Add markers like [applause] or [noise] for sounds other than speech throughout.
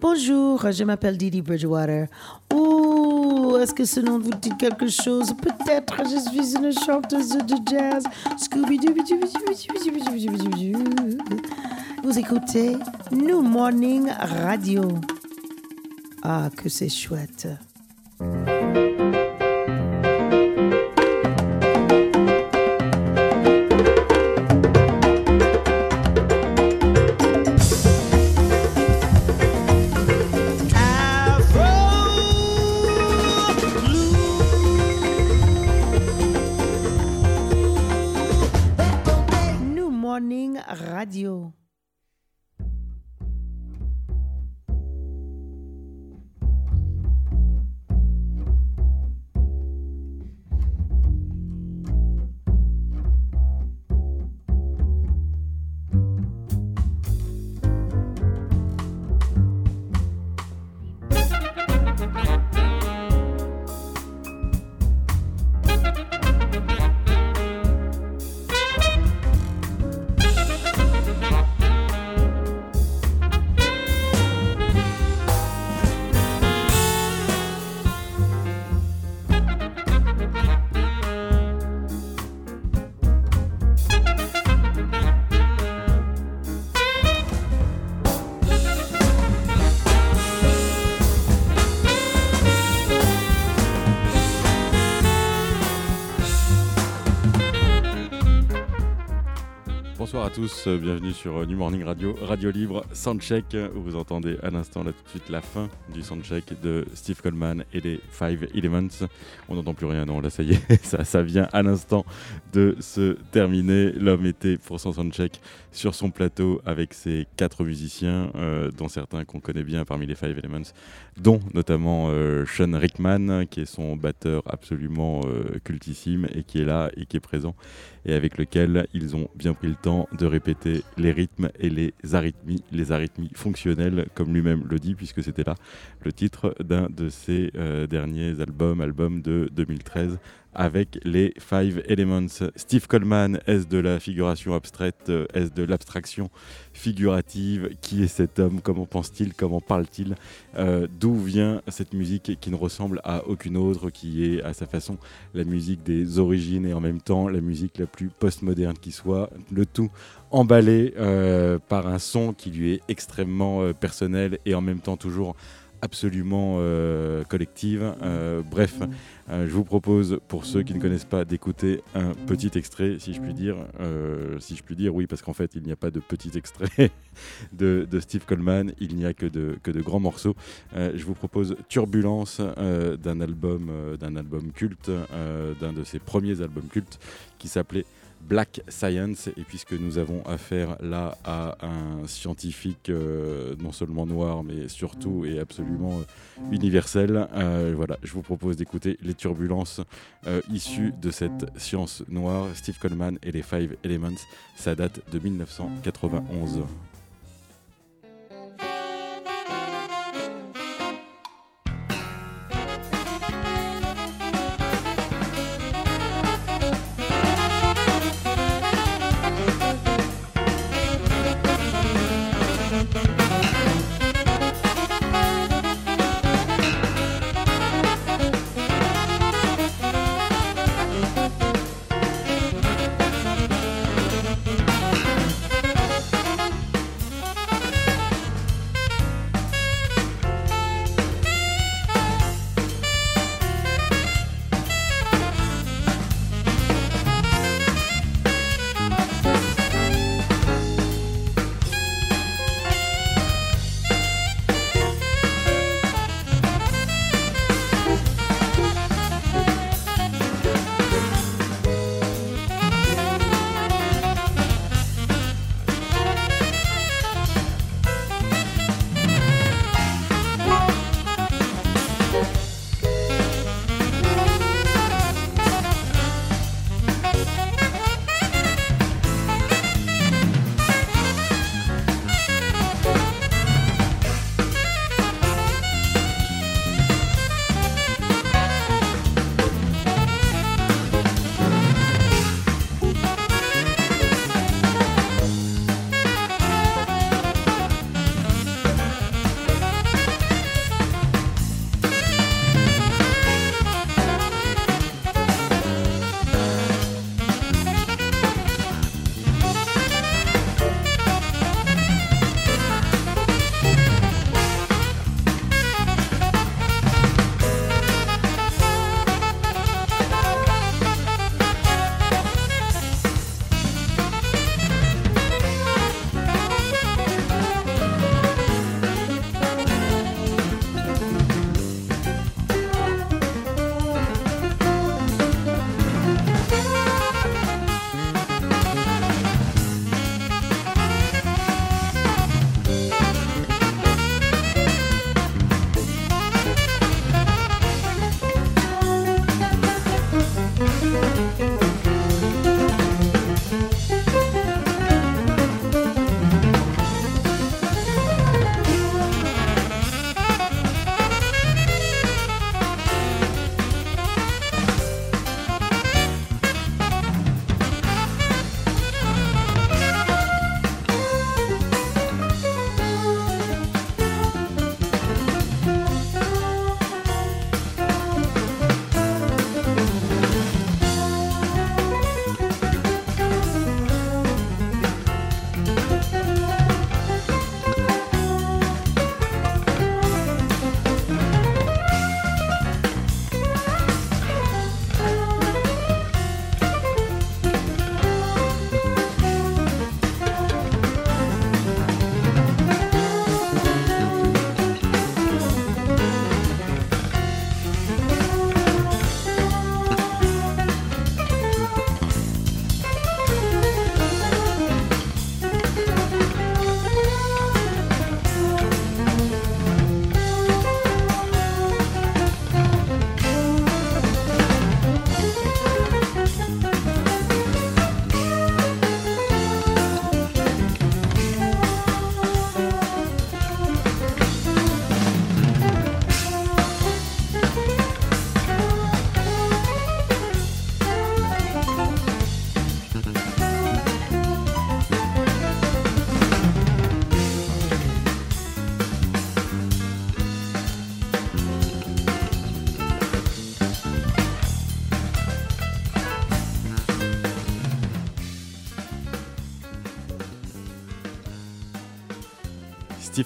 Bonjour, je m'appelle Didi Bridgewater. Ouh, est-ce que ce nom vous dit quelque chose? Peut-être je suis une chanteuse de jazz. Scooby-Doo. Vous écoutez New Morning Radio. Ah, que c'est chouette. Euh, bienvenue sur euh, New Morning Radio, Radio Libre, Soundcheck, où vous entendez à l'instant là tout de suite la fin du Soundcheck de Steve Coleman et les Five Elements. On n'entend plus rien, non, là ça y est, [laughs] ça, ça vient à l'instant de se terminer. L'homme était pour son Soundcheck sur son plateau avec ses quatre musiciens, euh, dont certains qu'on connaît bien parmi les Five Elements, dont notamment euh, Sean Rickman, qui est son batteur absolument euh, cultissime et qui est là et qui est présent et avec lequel ils ont bien pris le temps de répéter les rythmes et les arythmies, les arythmies fonctionnelles, comme lui-même le dit, puisque c'était là le titre d'un de ses euh, derniers albums, album de 2013, avec les Five Elements. Steve Coleman, est-ce de la figuration abstraite, euh, est-ce de l'abstraction figurative? Qui est cet homme? Comment pense-t-il? Comment parle-t-il? Euh, D'où vient cette musique qui ne ressemble à aucune autre, qui est à sa façon la musique des origines et en même temps la musique la plus postmoderne qui soit, le tout emballé euh, par un son qui lui est extrêmement personnel et en même temps toujours absolument euh, collective. Euh, bref, euh, je vous propose, pour ceux qui ne connaissent pas, d'écouter un petit extrait, si je puis dire. Si je puis dire, oui, parce qu'en fait, il n'y a pas de petit extrait [laughs] de, de Steve Coleman, il n'y a que de, que de grands morceaux. Je vous propose Turbulence d'un album, d'un album culte, d'un de ses premiers albums cultes, qui s'appelait Black Science, et puisque nous avons affaire là à un scientifique euh, non seulement noir, mais surtout et absolument euh, universel, euh, voilà, je vous propose d'écouter les turbulences issues de cette science noire, Steve Coleman et les Five Elements, ça date de 1991.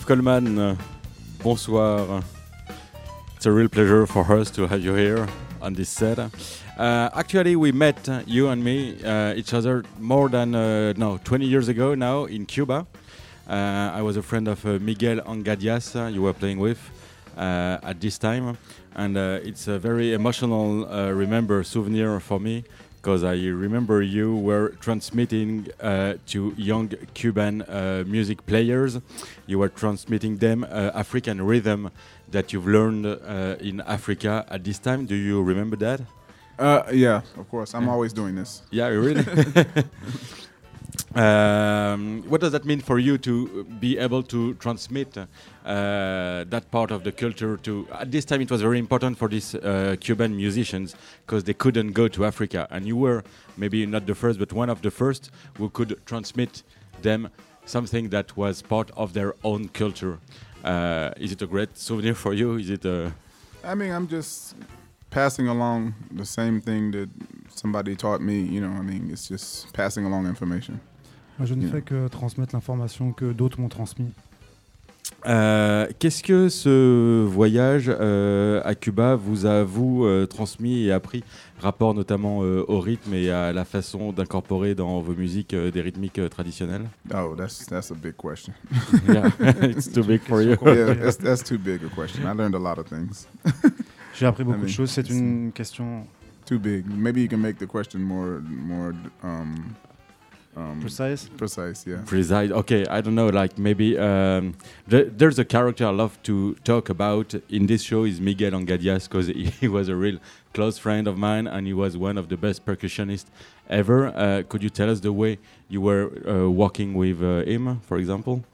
Coleman, bonsoir. It's a real pleasure for us to have you here on this set. Uh, actually, we met uh, you and me uh, each other more than uh, no 20 years ago now in Cuba. Uh, I was a friend of uh, Miguel Angadias you were playing with at this time, and it's a very emotional remember souvenir for me because I remember you were transmitting uh, to young Cuban uh, music players. You were transmitting them uh, African rhythm that you've learned uh, in Africa at this time. Do you remember that? Uh, yeah, of course. I'm always doing this. Yeah, really. [laughs] [laughs] Um, what does that mean for you to be able to transmit uh, that part of the culture to? At this time, it was very important for these uh, Cuban musicians because they couldn't go to Africa, and you were maybe not the first, but one of the first who could transmit them something that was part of their own culture. Uh, is it a great souvenir for you? Is it a? I mean, I'm just passing along the same thing that somebody taught me. You know, I mean, it's just passing along information. Je ne fais que transmettre l'information que d'autres m'ont transmis. Euh, qu'est-ce que ce voyage euh, à Cuba vous a vous euh, transmis et appris, rapport notamment au rythme et à la façon d'incorporer dans vos musiques des rythmiques traditionnelles? Oh, that's that's a big question. yeah, [laughs] it's too big for you. yeah, that's, that's too big a question. I learned a lot of things. [laughs] J'ai appris beaucoup de choses. C'est une question. Too big. Maybe you can make the question more more. Um, um, precise? precise yeah. Precise. Okay i don't know like maybe um, th there's a character i love to talk about in this show is miguel angadias because he, [laughs] he, was a real close friend of mine and he was one of the best percussionists ever. Uh, could you tell us the way you were uh, working with uh, him for example?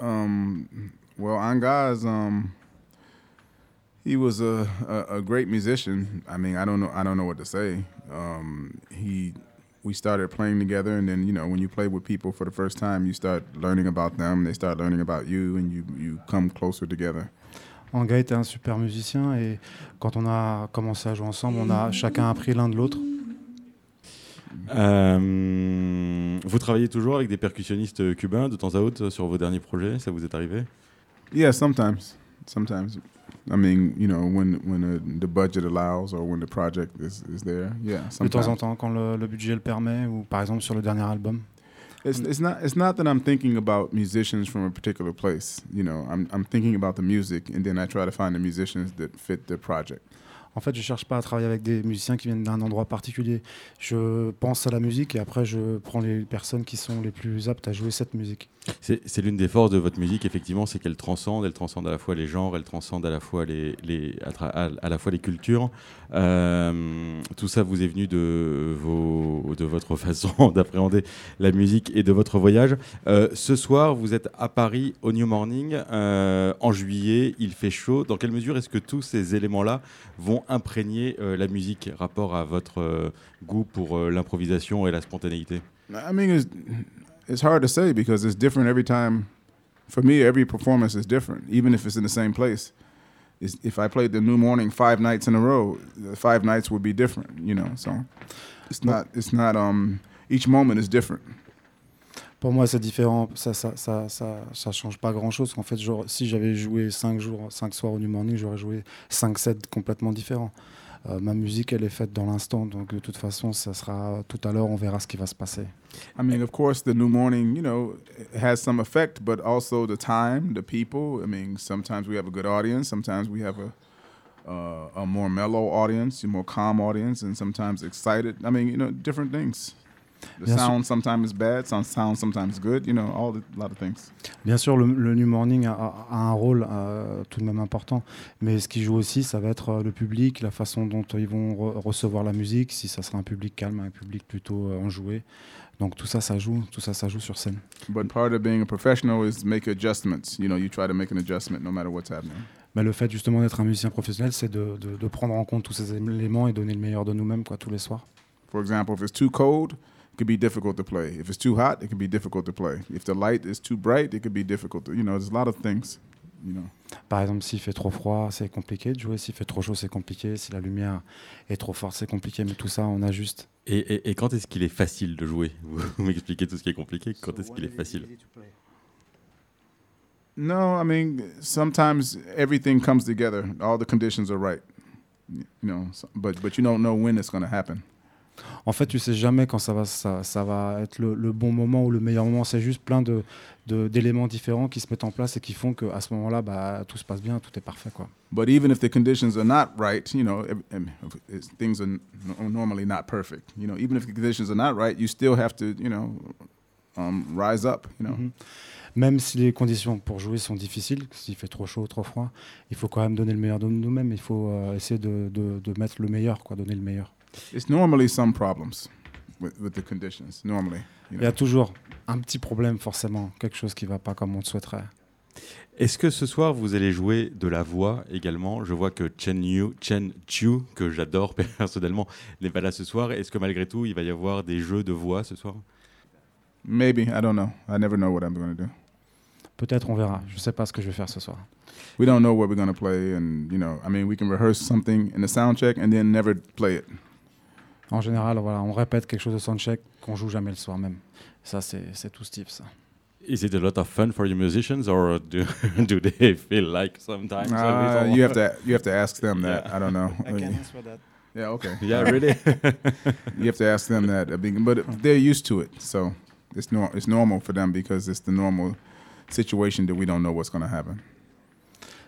Um, well angas um, he was a, a, a, great musician. I mean i don't know i don't know what to say. Um, he we started playing together and then you know when you play with people for the first time you start learning about them they start learning about you and you you come closer together Anga était un super musicien et quand on a commencé à jouer ensemble, on a chacun appris l'un de l'autre. Euh, vous travaillez toujours avec des percussionnistes cubains de temps à autre sur vos derniers projets? Ça vous est arrivé? Yeah, sometimes. Sometimes. I mean, you know, when when uh, the budget allows or when the project is, is there, yeah. De temps en temps, quand le, le, budget le permet, ou par exemple sur le dernier album. It's, it's not it's not that I'm thinking about musicians from a particular place. You know, I'm I'm thinking about the music, and then I try to find the musicians that fit the project. En fait, je cherche pas à travailler avec des musiciens qui viennent d'un endroit particulier. Je pense à la musique et après, je prends les personnes qui sont les plus aptes à jouer cette musique. C'est l'une des forces de votre musique, effectivement, c'est qu'elle transcende. Elle transcende à la fois les genres, elle transcende à la fois les, à, la fois les cultures. Euh, tout ça vous est venu de, vos, de votre façon [laughs] d'appréhender la musique et de votre voyage. Euh, ce soir, vous êtes à Paris au New Morning. Euh, en juillet, il fait chaud. Dans quelle mesure est-ce que tous ces éléments-là vont imprégner la musique, rapport à votre goût pour l'improvisation et la spontanéité? It's hard to say because it's different every time. For me, every performance is different, even if it's in the same place. It's, if I played the New Morning five nights in a row, the five nights would be different, you know. So it's not. It's not. Um, each moment is different. Pour moi, c'est différent. Ça, ça, ça, ça, ça change pas grand-chose. En fait, genre, si j'avais joué cinq jours, cinq soirs au New Morning, j'aurais joué cinq sets complètement différents. Euh, ma musique, elle est faite dans l'instant. Donc, de toute façon, ça sera tout à l'heure, on verra ce qui va se passer. I mean, of course, the new morning, you know, has some effect, but also the time, the people. I mean, sometimes we have a good audience, sometimes we have a uh, a more mellow audience, a more calm audience, and sometimes excited. I mean, you know, different things. The Bien sound sûr. sometimes is bad, sound, sound sometimes good, you know, all the, lot of things. Bien sûr, le, le New Morning a, a un rôle euh, tout de même important, mais ce qui joue aussi, ça va être euh, le public, la façon dont ils vont re recevoir la musique, si ça sera un public calme, un public plutôt euh, enjoué. Donc tout ça, ça joue, tout ça, ça joue sur scène. But part of being a professional is make adjustments. You know, you try to make an adjustment no matter what's happening. Bah, le fait justement d'être un musicien professionnel, c'est de, de, de, prendre en compte tous ces éléments et donner le meilleur de nous-mêmes quoi tous les soirs. For example, if it's too cold, could be difficult to play. If it's too hot, it can be difficult to play. If the light is too bright, it could be difficult. To, you know, there's a lot of things. You know. Par exemple, s'il fait trop froid, c'est compliqué de jouer. S'il fait trop chaud, c'est compliqué. Si la lumière est trop forte, c'est compliqué. Mais tout ça, on ajuste. Et, et, et quand est-ce qu'il est facile de jouer? Vous, [laughs] m'expliquez tout ce qui est compliqué. Quand est-ce qu'il est facile? No, I mean sometimes everything comes together. All the conditions are right. You know, but but you don't know when it's going to happen. En fait, tu sais jamais quand ça va, ça, ça va être le, le bon moment ou le meilleur moment. C'est juste plein de d'éléments différents qui se mettent en place et qui font qu'à ce moment-là, bah, tout se passe bien, tout est parfait. Quoi. But even if the conditions are not right, you know, ev- em- it's- things are normally not perfect. You know, even if the conditions are not right, you still have to, you know, um, rise up. You know, Mhm. Même si les conditions pour jouer sont difficiles, s'il fait trop chaud, trop froid, il faut quand même donner le meilleur de nous-mêmes. Il faut euh, essayer de, de- de mettre le meilleur, quoi, donner le meilleur. It's normally some problems with, with the conditions. Normally, you Il y know. a toujours un petit problème, forcément, quelque chose qui va pas comme on le souhaiterait. Est-ce que ce soir vous allez jouer de la voix également? Je vois que Chen Yu, Chen Chiu, que j'adore [laughs] personnellement, n'est pas là ce soir. Est-ce que malgré tout il va y avoir des jeux de voix ce soir? Maybe I don't know. I never know what I'm going to do. Peut-être on verra. Je sais pas ce que je vais faire ce soir. We don't know what we're going to play, and you know, I mean, we can rehearse something in the sound check and then never play it. En général, voilà, on répète quelque chose de soundcheck qu'on joue jamais le soir même. Ça, c'est tout Steve, ça. Is it a lot of fun for your musicians or do, [laughs] do they feel like sometimes Uh, you have to you have to ask them that. I don't know. Yeah, okay. [laughs] Yeah, really? [laughs] You have to ask them that. I But they're used to it, so it's nor- it's normal for them because it's the normal situation that we don't know what's going to happen.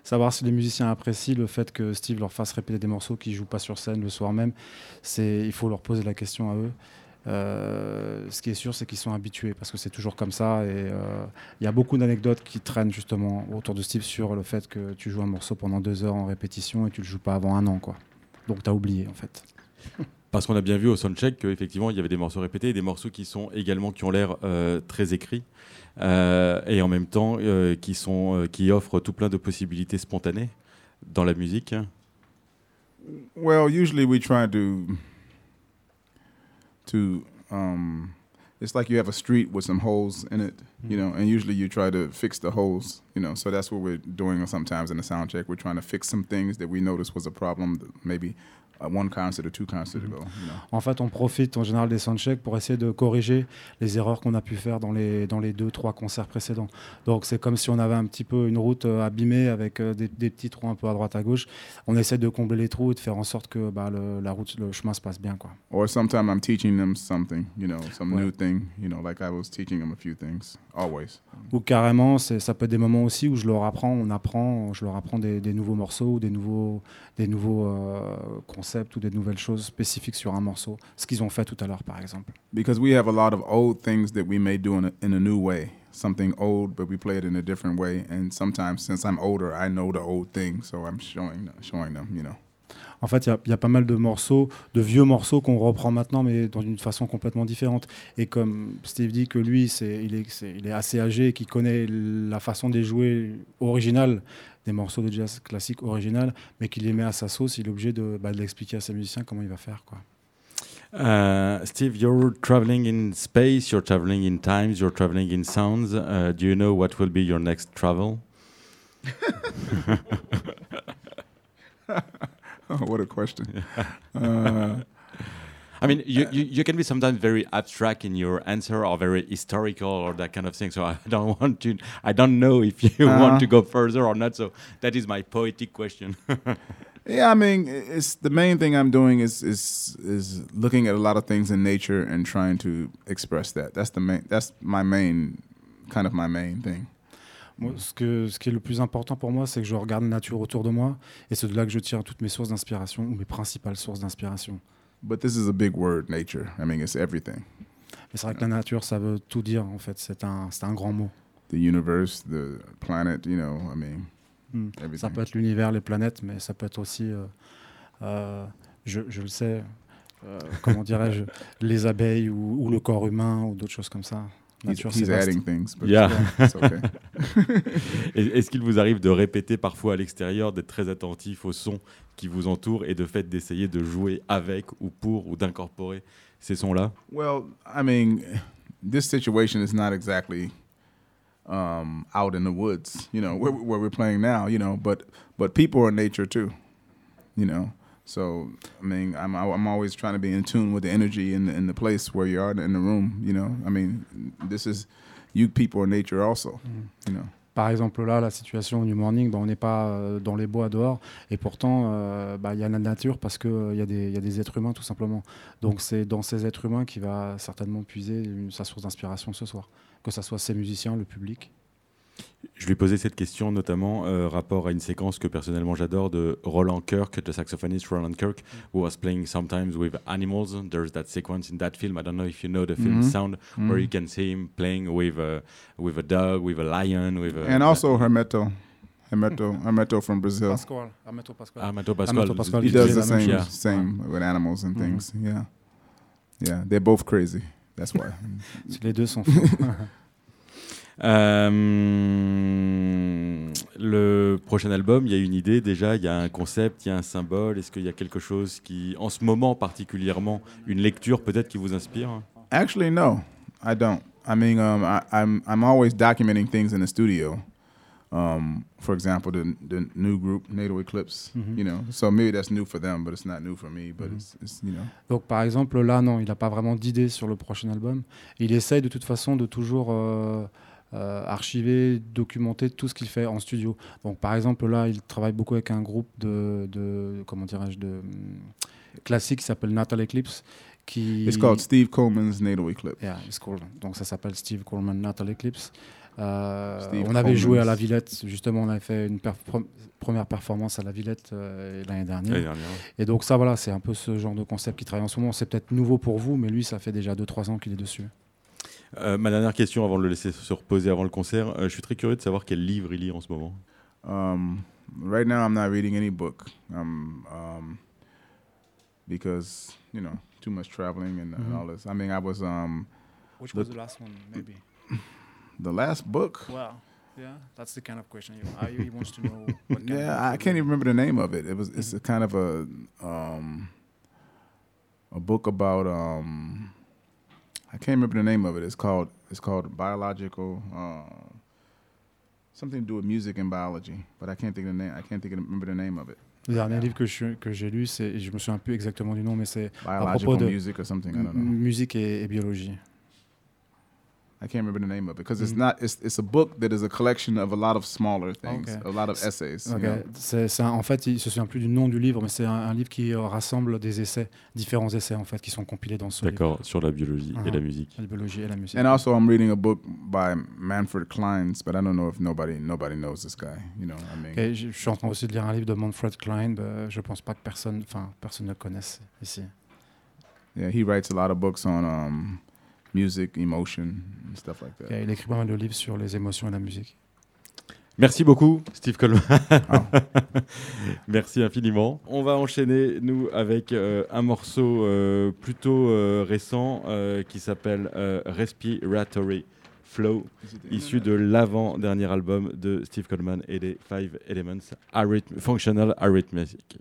Savoir si les musiciens apprécient le fait que Steve leur fasse répéter des morceaux qu'ils jouent pas sur scène le soir même, c'est il faut leur poser la question à eux. Euh, ce qui est sûr, c'est qu'ils sont habitués parce que c'est toujours comme ça. Et euh, il y a beaucoup d'anecdotes qui traînent justement autour de Steve sur le fait que tu joues un morceau pendant deux heures en répétition et tu le joues pas avant un an, quoi. Donc tu as oublié en fait. [laughs] Parce qu'on a bien vu au soundcheck qu'effectivement il y avait des morceaux répétés, et des morceaux qui sont également qui ont l'air euh, très écrits euh, et en même temps euh, qui sont euh, qui offrent tout plein de possibilités spontanées dans la musique. Well, usually we try to to um, it's like you have a street with some holes in it, you know, and usually you try to fix the holes, you know. So that's what we're doing sometimes in the sound check. We're trying to fix some things that we noticed was a problem, maybe one concert or two concerts ago, you know. En fait, on profite en général des soundchecks pour essayer de corriger les erreurs qu'on a pu faire dans les, dans les deux, trois concerts précédents. Donc, c'est comme si on avait un petit peu une route euh, abîmée avec euh, des, des petits trous un peu à droite, à gauche. On essaie de combler les trous et de faire en sorte que bah, le, la route, le chemin se passe bien. Quoi. Or sometimes I'm teaching them something, you know, some Ouais. new thing, you know, like I was teaching them a few things, always. Ou carrément, ça peut être des moments aussi où je leur apprends, on apprend, je leur apprends des, des nouveaux morceaux ou des nouveaux, des nouveaux euh, concepts ou des nouvelles choses spécifiques sur un morceau. Ce qu'ils ont fait tout à l'heure, par exemple. Because we have a lot of old things that we may do in a, in a new way, something old, but we play it in a different way. And sometimes, since I'm older, I know the old thing, so I'm showing showing them, you know. En fait, il y y, a pas mal de morceaux, de vieux morceaux qu'on reprend maintenant, mais dans une façon complètement différente. Et comme Steve dit que lui, c'est, il, est, il est assez âgé qu'il connaît la façon de les jouer originale, des morceaux de jazz classique original, mais qu'il les met à sa sauce, il est obligé de, bah, de l'expliquer à ses musiciens comment il va faire. Quoi. Uh, Steve, you're traveling in space, you're traveling in times, you're traveling in sounds. Uh, do you know what will be your next travel? [laughs] Oh, what a question. [laughs] uh, I mean, you, you, you can be sometimes very abstract in your answer or very historical or that kind of thing. So I [laughs] don't want to, I don't know if you Uh-huh. [laughs] want to go further or not. So that is my poetic question. [laughs] yeah, I mean, it's the main thing I'm doing is is is looking at a lot of things in nature and trying to express that. That's the main. That's my main, kind of my main thing. Moi, ce, que, ce qui est le plus important pour moi, c'est que je regarde la nature autour de moi, et c'est de là que je tire toutes mes sources d'inspiration, ou mes principales sources d'inspiration. But this is a big word, nature. I mean, it's everything. Mais c'est vrai que la nature, ça veut tout dire, en fait. C'est un, c'est un grand mot. The universe, the planet. You know, I mean, Hmm. everything. Ça peut être l'univers, les planètes, mais ça peut être aussi, euh, euh, je, je le sais, euh, comment dirais-je, [laughs] les abeilles ou, ou le corps humain ou d'autres choses comme ça. He's, he's adding things, but Yeah. it's okay. [laughs] Est-ce qu'il vous arrive de répéter parfois à l'extérieur, d'être très attentif au son qui vous entoure et de fait d'essayer de jouer avec ou pour ou d'incorporer ces sons-là? Well, I mean, this situation is not exactly um, out in the woods, you know, where, where we're playing now, you know, but but people are nature too, you know. So I mean, I'm I'm always trying to be in tune with the energy in the, in the place where you are in the room, you know? I mean, this is you people are nature also, you know? par exemple là, la situation New Morning, bah, on n'est pas euh, dans les bois dehors, et pourtant euh, bah, il y a la nature parce qu'il il y, a des- il y a des êtres humains tout simplement. Donc c'est dans ces êtres humains qu'il va certainement puiser une- sa source d'inspiration ce soir, que ce soit ses musiciens, le public. Je lui posais cette question notamment euh, rapport à une séquence que personnellement j'adore de Roland Kirk, the saxophonist Roland Kirk, who was playing sometimes with animals. There's that sequence in that film. I don't know if you know the film Mhm. Sound, where you can see him playing with a with a dog, with a lion, with a And also Hermeto, Hermeto, Hermeto from Brazil. Pasquale, Armeto Pasquale. Armando Pasquale. Armando Pasquale, He does the same, Yeah. same with animals and things. Yeah, yeah, they're both crazy. That's why. [laughs] Les deux sont fous. [laughs] Euh, le prochain album, il y a une idée déjà, il y a un concept, il y a un symbole. Est-ce qu'il y a quelque chose qui, en ce moment particulièrement, une lecture peut-être qui vous inspire? Actually, no, I don't. I mean, um, I, I'm I'm always documenting things in the studio. Um, for example, the the new group NATO Eclipse. Mhm. You know, so maybe that's new for them, but it's not new for me. But Mhm. it's, it's you know. Donc par exemple là non, il n'a pas vraiment d'idée sur le prochain album. Il essaye de toute façon de toujours euh, euh, archiver, documenter tout ce qu'il fait en studio. Donc par exemple là, il travaille beaucoup avec un groupe de, de comment dirais-je de hum, classique qui s'appelle Natal Eclipse. Qui It's called Steve Coleman's NATO Eclipse. Yeah, it's called. Donc ça s'appelle Steve Coleman Natal Eclipse. Euh, on avait joué à la Villette, justement, on avait fait une perf- première performance à la Villette euh, l'année dernière. L'année dernière. Et donc ça, voilà, c'est un peu ce genre de concept qui travaille en ce moment. C'est peut-être nouveau pour vous, mais lui, ça fait déjà 2-3 ans qu'il est dessus. Euh, ma dernière question avant de le laisser se reposer avant le concert, euh, je suis très curieux de savoir quel livre il lit en ce moment. Um, right now, I'm not reading any book. Um, um, because you know too much traveling and, and Mhm. all this. I mean, I was um Which was the last one, maybe? [laughs] the last book? Well, yeah, that's the kind of question he wants to know. Yeah, I can't even remember the name of it. It was it's a kind of a um a book about um I can't remember the name of it. It's called it's called biological uh, something to do with music and biology, but I can't think of the name. I can't think of, remember the name of it. Le dernier livre que je- que j'ai lu, c'est, je me souviens plus exactement du nom, mais c'est Biological de- music or something. I don't know. musique et, et biologie. I can't remember the name of it because it's Mhm. not. It's it's a book that is a collection of a lot of smaller things, Okay. a lot of essays. you Ok. know? C'est, c'est un- en fait, il se souvient plus du nom du livre, mais c'est un, un livre qui euh, rassemble des essais, différents essais en fait, qui sont compilés dans ce livre. D'accord, sur la biologie et la musique. La biologie et la musique. And also, I'm reading a book by Manfred Kleins, but I don't know if nobody nobody knows this guy. You know, I mean, Ok, je, je suis en train aussi de lire un livre de Manfred Klein. bah, je pense pas que personne, enfin, personne ne le connaisse ici. yeah, he writes a lot of books on um, music, emotion, and stuff like that. il écrit pas mal de livres sur les émotions et la musique. Merci beaucoup, Steve Coleman. Ah. [laughs] Merci infiniment. On va enchaîner, nous, avec euh, un morceau euh, plutôt euh, récent euh, qui s'appelle euh, Respiratory Flow, issu de l'avant-dernier album de Steve Coleman et des Five Elements, Arrhyth- Functional Arithmetic.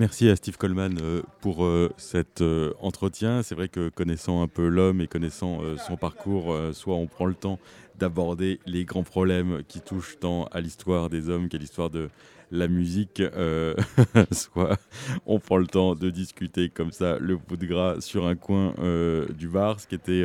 Merci à Steve Coleman euh, pour euh, cet euh, entretien. C'est vrai que connaissant un peu l'homme et connaissant son parcours, soit on prend le temps d'aborder les grands problèmes qui touchent tant à l'histoire des hommes qu'à l'histoire de la musique, [laughs] soit on prend le temps de discuter comme ça le bout de gras sur un coin du bar, ce qui était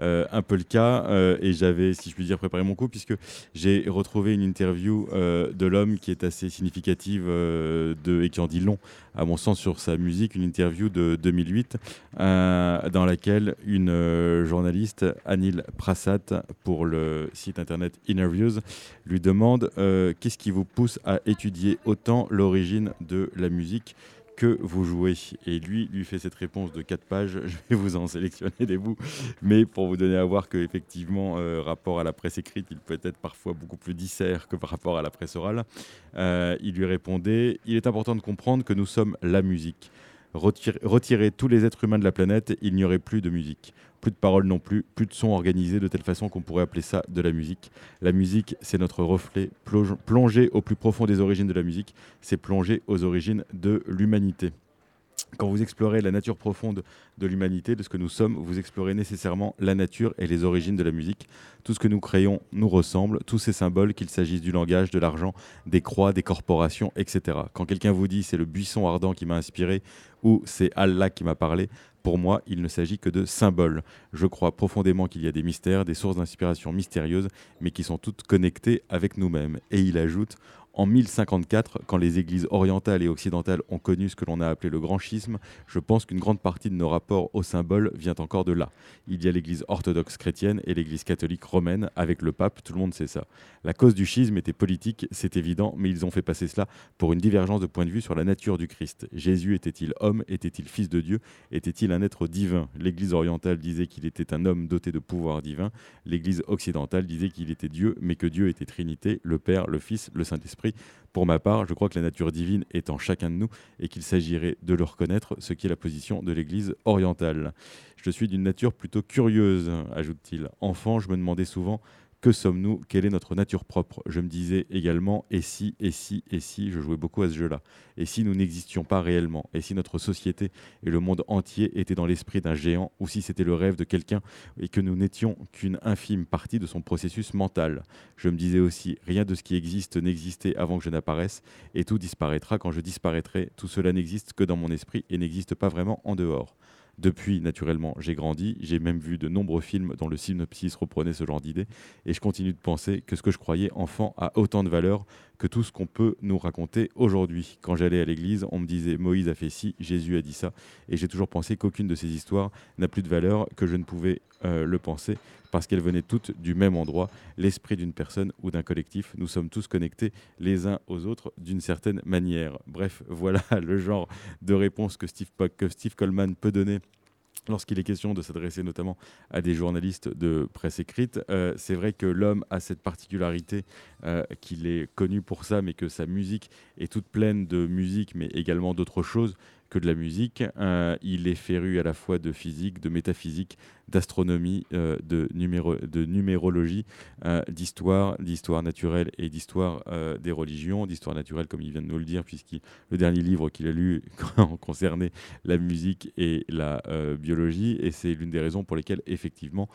un peu le cas. et j'avais, si je puis dire, préparé mon coup, puisque j'ai retrouvé une interview de l'homme qui est assez significative et qui en dit long, à mon sens, sur sa musique, une interview de 2008, dans laquelle une journaliste, Anil Prasad, pour le site internet Interviews, lui demande qu'est-ce qui vous pousse à étudier autant l'origine de la musique? Que vous jouez Et lui, lui fait cette réponse de quatre pages. [laughs] Je vais vous en sélectionner des bouts. Mais pour vous donner à voir qu'effectivement, euh, rapport à la presse écrite, il peut être parfois beaucoup plus dissert que par rapport à la presse orale. Euh, il lui répondait Il est important de comprendre que nous sommes la musique. retirer tous les êtres humains de la planète, il n'y aurait plus de musique plus de paroles non plus, plus de sons organisés de telle façon qu'on pourrait appeler ça de la musique. La musique, c'est notre reflet. Plonger au plus profond des origines de la musique, c'est plonger aux origines de l'humanité. Quand vous explorez la nature profonde de l'humanité, de ce que nous sommes, vous explorez nécessairement la nature et les origines de la musique. Tout ce que nous créons nous ressemble, tous ces symboles, qu'il s'agisse du langage, de l'argent, des croix, des corporations, etc. Quand quelqu'un vous dit c'est le buisson ardent qui m'a inspiré ou c'est Allah qui m'a parlé, pour moi, il ne s'agit que de symboles. Je crois profondément qu'il y a des mystères, des sources d'inspiration mystérieuses, mais qui sont toutes connectées avec nous-mêmes. Et il ajoute, en 1054, quand les églises orientales et occidentales ont connu ce que l'on a appelé le grand schisme, je pense qu'une grande partie de nos rapports aux symboles vient encore de là. Il y a l'église orthodoxe chrétienne et l'église catholique romaine avec le pape, tout le monde sait ça. La cause du schisme était politique, c'est évident, mais ils ont fait passer cela pour une divergence de point de vue sur la nature du Christ. Jésus était-il homme Était-il fils de Dieu Était-il un être divin? L'église orientale disait qu'il était un homme doté de pouvoir divin. L'église occidentale disait qu'il était Dieu, mais que Dieu était Trinité, le Père, le Fils, le Saint-Esprit pour ma part, je crois que la nature divine est en chacun de nous et qu'il s'agirait de le reconnaître, ce qui est la position de l'Église orientale. Je suis d'une nature plutôt curieuse, ajoute-t-il. Enfant, je me demandais souvent que sommes-nous? Quelle est notre nature propre? Je me disais également, et si, et si, et si, je jouais beaucoup à ce jeu-là. Et si nous n'existions pas réellement? Et si notre société et le monde entier étaient dans l'esprit d'un géant? Ou si c'était le rêve de quelqu'un et que nous n'étions qu'une infime partie de son processus mental? Je me disais aussi, rien de ce qui existe n'existait avant que je n'apparaisse, et tout disparaîtra quand je disparaîtrai. Tout cela n'existe que dans mon esprit et n'existe pas vraiment en dehors. Depuis, naturellement, j'ai grandi, j'ai même vu de nombreux films dont le synopsis reprenait ce genre d'idées, et je continue de penser que ce que je croyais enfant a autant de valeur que tout ce qu'on peut nous raconter aujourd'hui. Quand j'allais à l'église, on me disait Moïse a fait ci, Jésus a dit ça, et j'ai toujours pensé qu'aucune de ces histoires n'a plus de valeur que je ne pouvais euh, le penser, parce qu'elles venaient toutes du même endroit, l'esprit d'une personne ou d'un collectif. Nous sommes tous connectés les uns aux autres d'une certaine manière. Bref, [laughs] voilà le genre de réponse que Steve, que Steve Coleman peut donner lorsqu'il est question de s'adresser notamment à des journalistes de presse écrite. Euh, c'est vrai que l'homme a cette particularité euh, qu'il est connu pour ça, mais que sa musique est toute pleine de musique, mais également d'autres choses que de la musique. Euh, il est féru à la fois de physique, de métaphysique, d'astronomie, euh, de, de numérologie, euh, d'histoire, d'histoire naturelle et d'histoire des religions, d'histoire naturelle comme il vient de nous le dire, puisque le dernier livre qu'il a lu [laughs] concernait la musique et la biologie, et c'est l'une des raisons pour lesquelles effectivement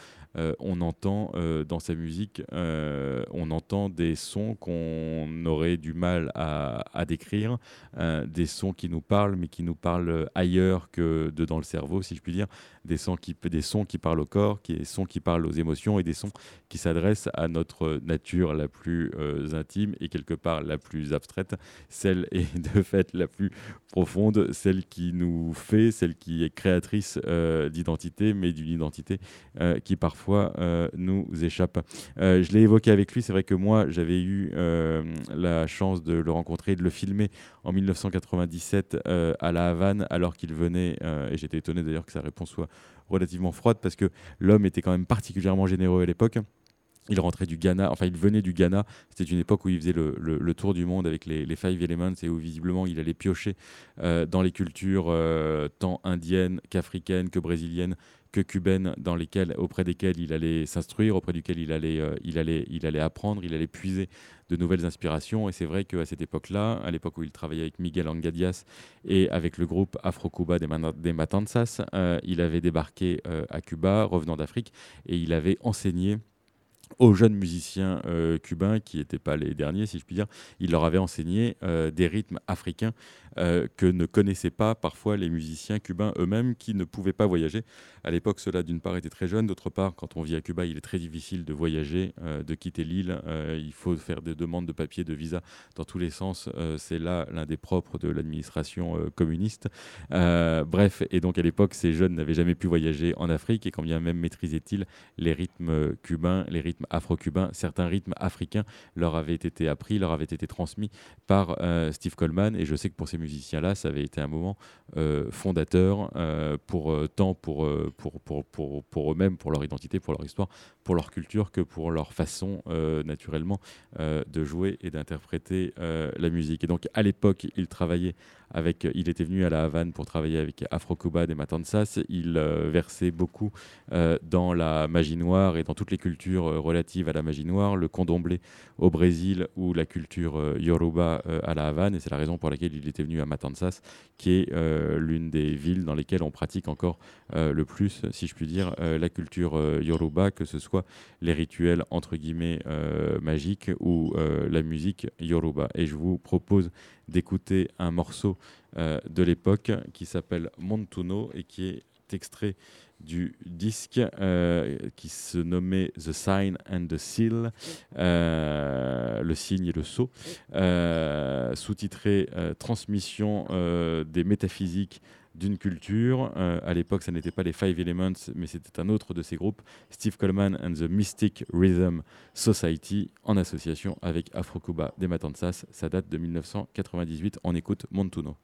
on entend dans sa musique, on entend des sons qu'on aurait du mal à, à décrire, des sons qui nous parlent mais qui nous parlent ailleurs que de dans le cerveau, si je puis dire, des sons qui, des sons qui parlent au corps, des sons qui parlent aux émotions et des sons qui s'adressent à notre nature la plus euh, intime et quelque part la plus abstraite, celle est [laughs] de fait la plus profonde, celle qui nous fait, celle qui est créatrice euh, d'identité, mais d'une identité euh, qui parfois nous échappe. je l'ai évoqué avec lui, c'est vrai que moi j'avais eu la chance de le rencontrer, de le filmer en 1997 à La Havane alors qu'il venait, et j'étais étonné d'ailleurs que sa réponse soit relativement froide parce que l'homme était quand même particulièrement généreux à l'époque. Il rentrait du Ghana, enfin il venait du Ghana. C'était une époque où il faisait le, tour du monde avec les, Five Elements et où visiblement il allait piocher euh, dans les cultures euh, tant indiennes qu'africaines que brésiliennes que cubaines dans auprès desquelles il allait s'instruire, auprès duquel il allait, il, allait, il allait apprendre, il allait puiser de nouvelles inspirations. Et c'est vrai qu'à cette époque-là, à l'époque où il travaillait avec Miguel Angadias et avec le groupe Afro-Cuba des, Matanzas, il avait débarqué à Cuba, revenant d'Afrique, et il avait enseigné aux jeunes musiciens cubains qui n'étaient pas les derniers, si je puis dire, il leur avait enseigné des rythmes africains euh, que ne connaissaient pas parfois les musiciens cubains eux-mêmes qui ne pouvaient pas voyager. À l'époque, cela d'une part était très jeune, d'autre part, quand on vit à Cuba, il est très difficile de voyager, euh, de quitter l'île. Euh, il faut faire des demandes de papier, de visa dans tous les sens. C'est là l'un des propres de l'administration communiste. bref, et donc à l'époque, ces jeunes n'avaient jamais pu voyager en Afrique et quand bien même maîtrisaient-ils les rythmes cubains, les rythmes afro-cubains, certains rythmes africains leur avaient été appris, leur avaient été transmis par Steve Coleman. Et je sais que pour ces musiciens-là, ça avait été un moment euh, fondateur euh, pour euh, tant pour, pour, pour, pour, pour eux-mêmes, pour leur identité, pour leur histoire, pour leur culture, que pour leur façon naturellement de jouer et d'interpréter la musique. Et donc à l'époque, ils travaillaient avec, il était venu à la Havane pour travailler avec Afro Cuba des Matanzas. Il versait beaucoup dans la magie noire et dans toutes les cultures relatives à la magie noire, le condomblé au Brésil ou la culture yoruba à la Havane. Et c'est la raison pour laquelle il était venu à Matanzas, qui est euh, l'une des villes dans lesquelles on pratique encore euh, le plus, si je puis dire, euh, la culture yoruba, que ce soit les rituels entre guillemets magiques ou la musique yoruba. Et je vous propose d'écouter un morceau de l'époque qui s'appelle Montuno et qui est extrait du disque euh, qui se nommait The Sign and the Seal, euh, le signe et le sceau, euh, sous-titré Transmission des métaphysiques d'une culture. à l'époque, ça n'était pas les Five Elements, mais c'était un autre de ces groupes, Steve Coleman and the Mystic Rhythm Society, en association avec Afro-Cuba des Matanzas. Ça date de 1998. On écoute Montuno.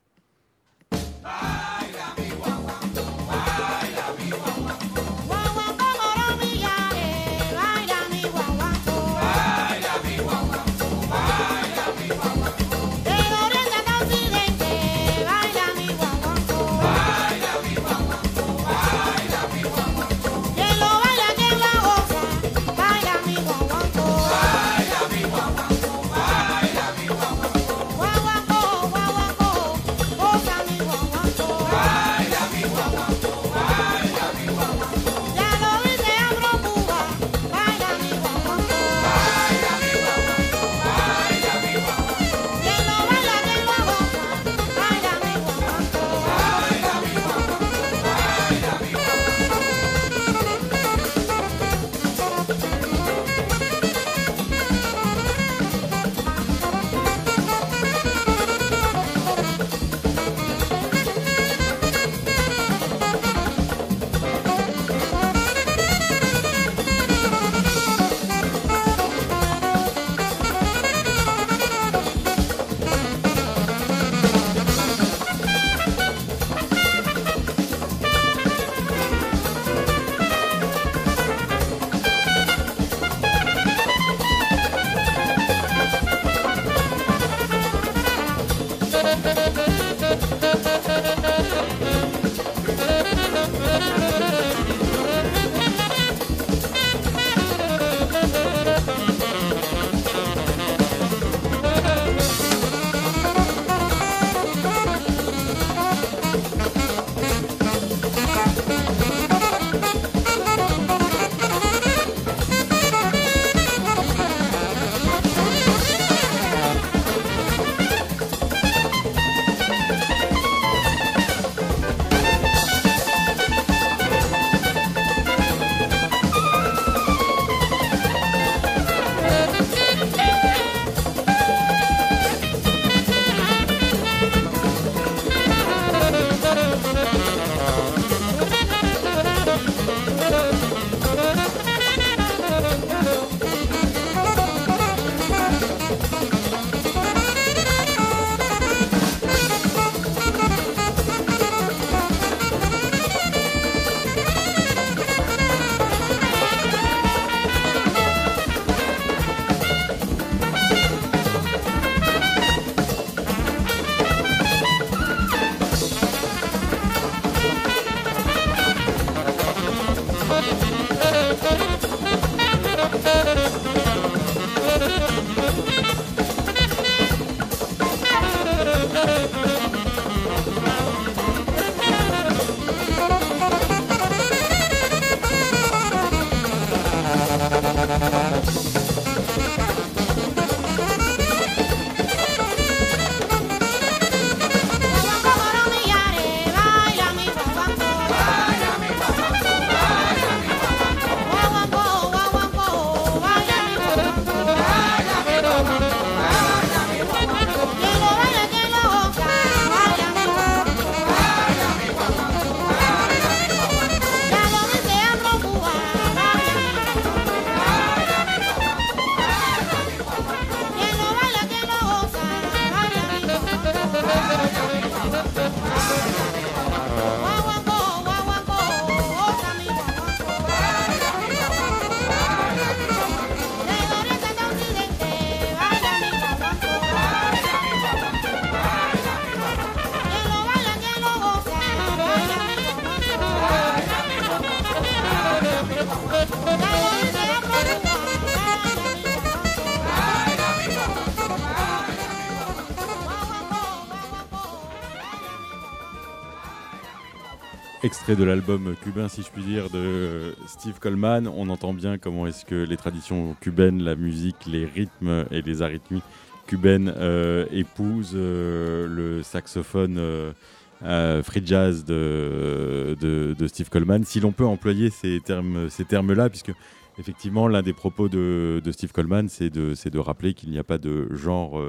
De l'album cubain, si je puis dire, de Steve Coleman. On entend bien comment est-ce que les traditions cubaines, la musique, les rythmes et les arythmies cubaines euh, épousent euh, le saxophone euh, free jazz de, de, Steve Coleman. Si l'on peut employer ces termes, ces termes-là, puisque effectivement l'un des propos de, Steve Coleman, c'est de, rappeler qu'il n'y a pas de genre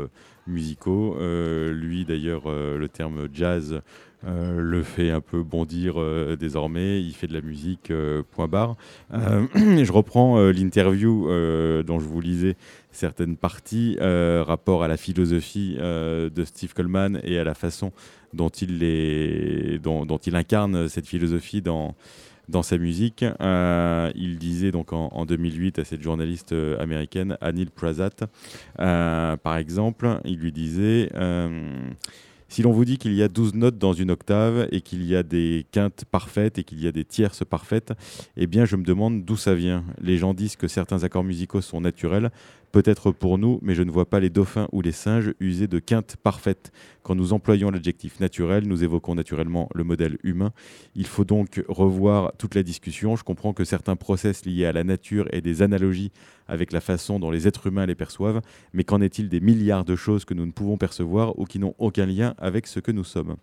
musicaux. lui, d'ailleurs, le terme jazz euh, le fait un peu bondir euh, désormais. Il fait de la musique, euh, point barre. [clears throat] je reprends l'interview dont je vous lisais certaines parties, rapport à la philosophie de Steve Coleman et à la façon dont il, dont, il incarne cette philosophie dans, dans sa musique. il disait donc en, 2008 à cette journaliste américaine, Anil Prasad, par exemple, il lui disait si l'on vous dit qu'il y a 12 notes dans une octave et qu'il y a des quintes parfaites et qu'il y a des tierces parfaites, eh bien je me demande d'où ça vient. Les gens disent que certains accords musicaux sont naturels, peut-être pour nous, mais je ne vois pas les dauphins ou les singes user de quintes parfaites. Quand nous employons l'adjectif naturel, nous évoquons naturellement le modèle humain. Il faut donc revoir toute la discussion. Je comprends que certains process liés à la nature et des analogies avec la façon dont les êtres humains les perçoivent, mais qu'en est-il des milliards de choses que nous ne pouvons percevoir ou qui n'ont aucun lien avec ce que nous sommes?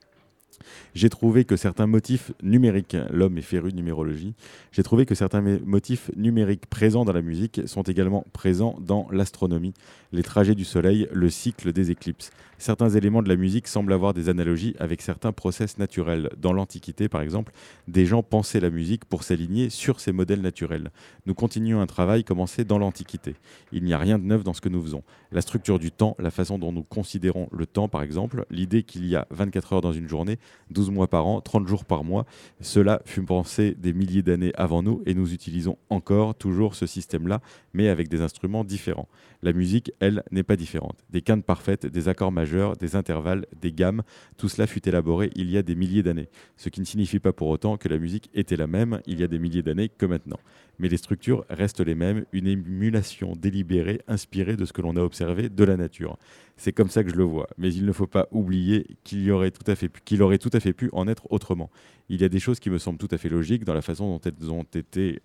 J'ai trouvé que certains motifs numériques, l'homme est féru de numérologie, j'ai trouvé que certains motifs numériques présents dans la musique sont également présents dans l'astronomie, les trajets du Soleil, le cycle des éclipses. Certains éléments de la musique semblent avoir des analogies avec certains process naturels. Dans l'Antiquité, par exemple, des gens pensaient la musique pour s'aligner sur ces modèles naturels. Nous continuons un travail commencé dans l'Antiquité. Il n'y a rien de neuf dans ce que nous faisons. La structure du temps, la façon dont nous considérons le temps, par exemple, l'idée qu'il y a 24 heures dans une journée, 12 mois par an, 30 jours par mois. Cela fut pensé des milliers d'années avant nous et nous utilisons encore toujours ce système-là, mais avec des instruments différents. La musique, elle, n'est pas différente. Des quintes parfaites, des accords majeurs, des intervalles, des gammes, tout cela fut élaboré il y a des milliers d'années. Ce qui ne signifie pas pour autant que la musique était la même il y a des milliers d'années que maintenant. Mais les structures restent les mêmes, une émulation délibérée, inspirée de ce que l'on a observé de la nature. C'est comme ça que je le vois. Mais il ne faut pas oublier qu'il aurait tout à fait qu'il aurait tout à fait pu en être autrement. Il y a des choses qui me semblent tout à fait logiques dans la façon dont elles ont été,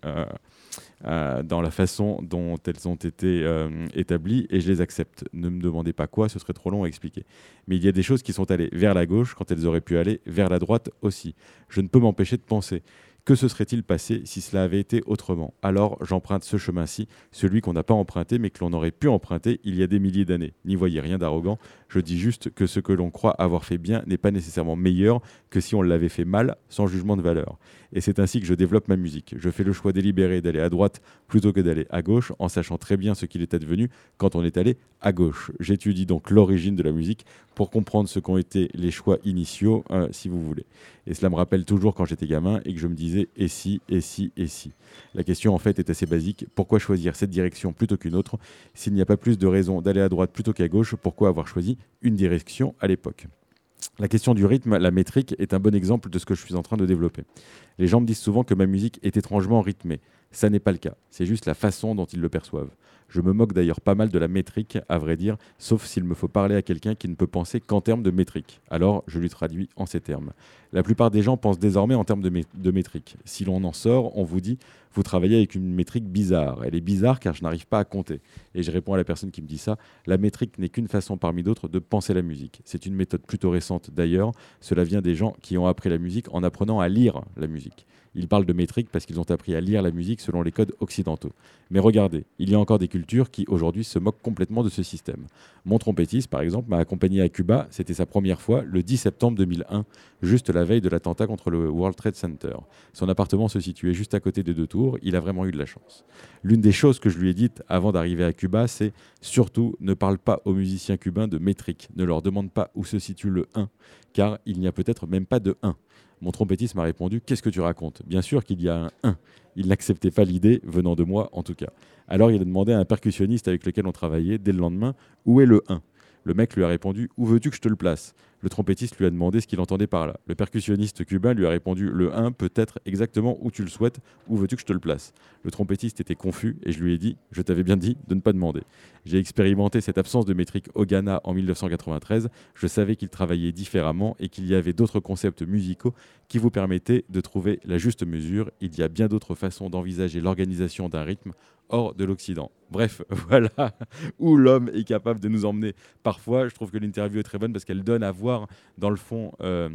établies, et je les accepte. Ne me demandez pas quoi, ce serait trop long à expliquer. Mais il y a des choses qui sont allées vers la gauche quand elles auraient pu aller vers la droite aussi. Je ne peux m'empêcher de penser que se serait-il passé si cela avait été autrement? Alors j'emprunte ce chemin-ci, celui qu'on n'a pas emprunté mais que l'on aurait pu emprunter il y a des milliers d'années. N'y voyez rien d'arrogant, je dis juste que ce que l'on croit avoir fait bien n'est pas nécessairement meilleur que si on l'avait fait mal, sans jugement de valeur. Et c'est ainsi que je développe ma musique. Je fais le choix délibéré d'aller à droite plutôt que d'aller à gauche, en sachant très bien ce qu'il est advenu quand on est allé à gauche. J'étudie donc l'origine de la musique pour comprendre ce qu'ont été les choix initiaux, euh, si vous voulez. Et cela me rappelle toujours quand j'étais gamin et que je me et si, et si, et si. La question en fait est assez basique. Pourquoi choisir cette direction plutôt qu'une autre? S'il n'y a pas plus de raison d'aller à droite plutôt qu'à gauche, pourquoi avoir choisi une direction à l'époque? La question du rythme, la métrique, est un bon exemple de ce que je suis en train de développer. Les gens me disent souvent que ma musique est étrangement rythmée. Ça n'est pas le cas, c'est juste la façon dont ils le perçoivent. Je me moque d'ailleurs pas mal de la métrique, à vrai dire, sauf s'il me faut parler à quelqu'un qui ne peut penser qu'en termes de métrique. Alors, je lui traduis en ces termes. La plupart des gens pensent désormais en termes de, métrique. Si l'on en sort, on vous dit, vous travaillez avec une métrique bizarre. Elle est bizarre car je n'arrive pas à compter. Et je réponds à la personne qui me dit ça, la métrique n'est qu'une façon parmi d'autres de penser la musique. C'est une méthode plutôt récente d'ailleurs. Cela vient des gens qui ont appris la musique en apprenant à lire la musique. Ils parlent de métrique parce qu'ils ont appris à lire la musique selon les codes occidentaux. Mais regardez, il y a encore des cultures qui aujourd'hui se moquent complètement de ce système. Mon trompettiste, par exemple, m'a accompagné à Cuba, c'était sa première fois, le 10 septembre 2001, juste la veille de l'attentat contre le World Trade Center. Son appartement se situait juste à côté des deux tours, il a vraiment eu de la chance. L'une des choses que je lui ai dites avant d'arriver à Cuba, c'est surtout ne parle pas aux musiciens cubains de métrique, ne leur demande pas où se situe le 1, car il n'y a peut-être même pas de 1. Mon trompettiste m'a répondu Qu'est-ce que tu racontes? Bien sûr qu'il y a un 1. Il n'acceptait pas l'idée, venant de moi en tout cas. Alors il a demandé à un percussionniste avec lequel on travaillait dès le lendemain Où est le 1 Le mec lui a répondu Où veux-tu que je te le place? Le trompettiste lui a demandé ce qu'il entendait par là. Le percussionniste cubain lui a répondu Le 1 peut être exactement où tu le souhaites, où veux-tu que je te le place? Le trompettiste était confus et je lui ai dit Je t'avais bien dit de ne pas demander. J'ai expérimenté cette absence de métrique au Ghana en 1993. Je savais qu'il travaillait différemment et qu'il y avait d'autres concepts musicaux qui vous permettaient de trouver la juste mesure. Il y a bien d'autres façons d'envisager l'organisation d'un rythme hors de l'Occident. Bref, [laughs] voilà où l'homme est capable de nous emmener. Parfois, je trouve que l'interview est très bonne parce qu'elle donne à voir, dans le fond, euh,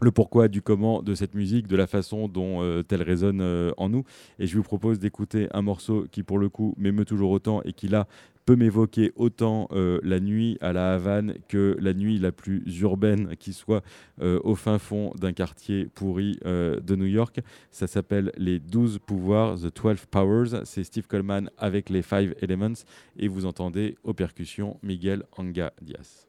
le pourquoi du comment de cette musique, de la façon dont euh, elle résonne euh, en nous. Et je vous propose d'écouter un morceau qui, pour le coup, m'émeut toujours autant et qui, là, peut m'évoquer autant euh, la nuit à la Havane que la nuit la plus urbaine qui soit au fin fond d'un quartier pourri de New York. Ça s'appelle Les 12 pouvoirs, The 12 Powers. C'est Steve Coleman avec les Five Elements et vous entendez aux percussions Miguel Anga Diaz.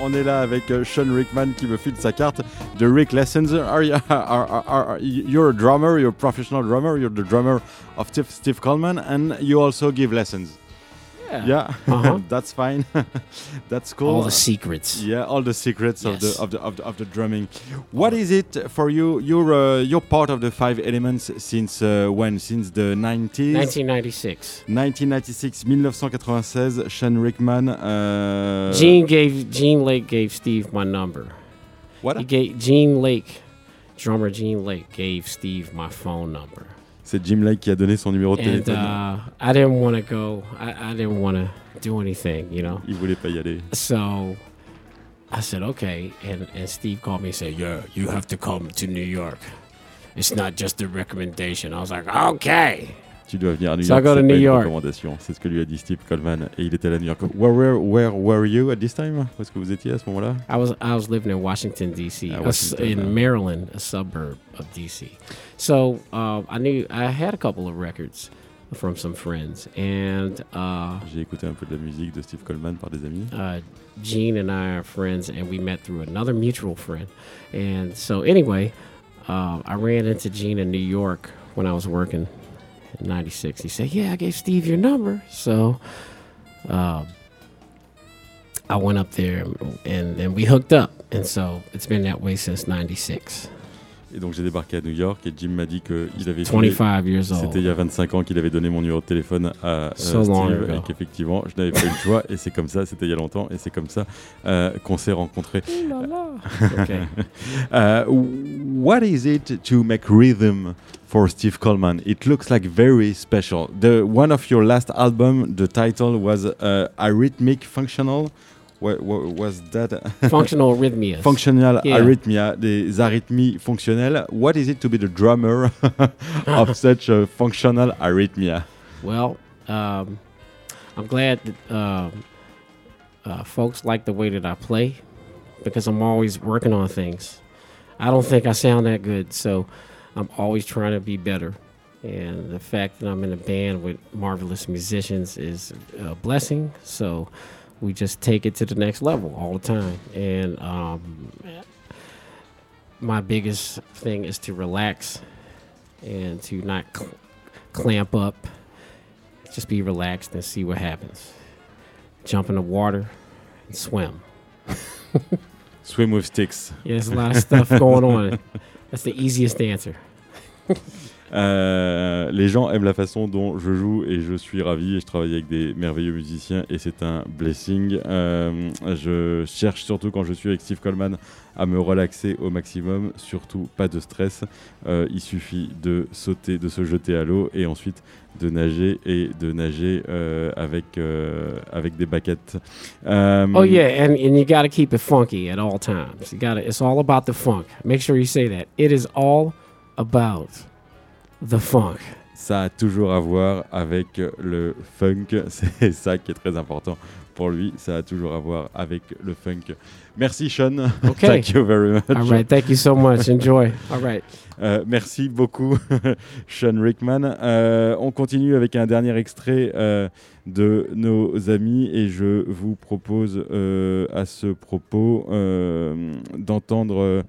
On est là avec euh, Sean Rickman qui me file sa carte de Rick Lessons. Are you, are, you're a drummer, you're a professional drummer, you're the drummer of Steve Coleman, and you also give lessons. Yeah. Yeah, Uh-huh. [laughs] that's fine. [laughs] that's cool. All the secrets. Yeah, all the secrets of the of the of the, of the drumming. What is it for you? You're uh, you're part of the Five Elements since uh, when? Since the 90s. 1996. 1996, 1996. Sean Rickman. Uh, Gene gave Gene Lake gave Steve my number. What? He gave Gene Lake, drummer Gene Lake, gave Steve my phone number. C'est Jim qui a donné son numéro de And téléphone. uh, I didn't want to go. I, I didn't want to do anything, you know? Il voulait pas y aller. So I said, okay. And, and Steve called me and said, yeah, you have to come to New York. It's not just a recommendation. I was like, okay. Tu dois venir à New So I York. go to New York. C'est ce que lui a dit Steve Coleman et il était à New York. Where were where were you at this time? Où est-ce que vous étiez à ce moment-là? I was I was living in Washington D.C. A s- Washington, in uh, Maryland, a suburb of D.C. So uh, I knew I had a couple of records from some friends, and uh, J'ai écouté un peu de la musique de Steve Coleman par des amis. uh, Gene and I are friends, and we met through another mutual friend. And so anyway, uh, I ran into Gene in New York when I was working in '96. He said, "Yeah, I gave Steve your number." So. Um, I went up there and then we hooked up. And so it's been that way since 96. Et donc j'ai débarqué à New York et Jim m'a dit qu'il avait filé- 25 years C'était old. il y a 25 ans qu'il avait donné mon numéro de téléphone à euh, So Steve et qu'effectivement je n'avais pas eu le choix et c'est comme ça, c'était il y a longtemps et c'est comme ça euh, qu'on s'est rencontrés. Okay. [laughs] Uh, what is it to make rhythm for Steve Coleman? It looks like very special. The one of your last album, the title was uh, Arrhythmic Functional. What, what was that? [laughs] Functional arrhythmias. Functional Yeah. arrhythmia, des arythmies fonctionnelles. What is it to be the drummer [laughs] of [laughs] such a functional arrhythmia? well, um, I'm glad that um uh, folks like the way that I play because I'm always working on things. I don't think I sound that good, so I'm always trying to be better. And the fact that I'm in a band with marvelous musicians is a blessing. So we just take it to the next level all the time. And um, my biggest thing is to relax and to not cl- clamp up. Just be relaxed and see what happens. Jump in the water and swim. [laughs] Swim with sticks. Yeah, there's a lot of stuff going on. That's the easiest answer. [laughs] Euh, les gens aiment la façon dont je joue et je suis ravi et je travaille avec des merveilleux musiciens et c'est un blessing. Euh, je cherche surtout quand je suis avec Steve Coleman à me relaxer au maximum, surtout pas de stress. Euh, il suffit de sauter, de se jeter à l'eau et ensuite de nager et de nager avec, avec des baquettes. Oh yeah, and, and you got to keep it funky at all times. You got to. It's all about the funk. Make sure you say that. It is all about the funk. Ça a toujours à voir avec le funk. [laughs] C'est ça qui est très important pour lui. Ça a toujours à voir avec le funk. Merci Sean. Okay. [laughs] Thank you very much. All right. Thank you so much. Enjoy. All right. Euh, merci beaucoup [laughs] Sean Rickman. Euh, on continue avec un dernier extrait euh, de nos amis et je vous propose à ce propos d'entendre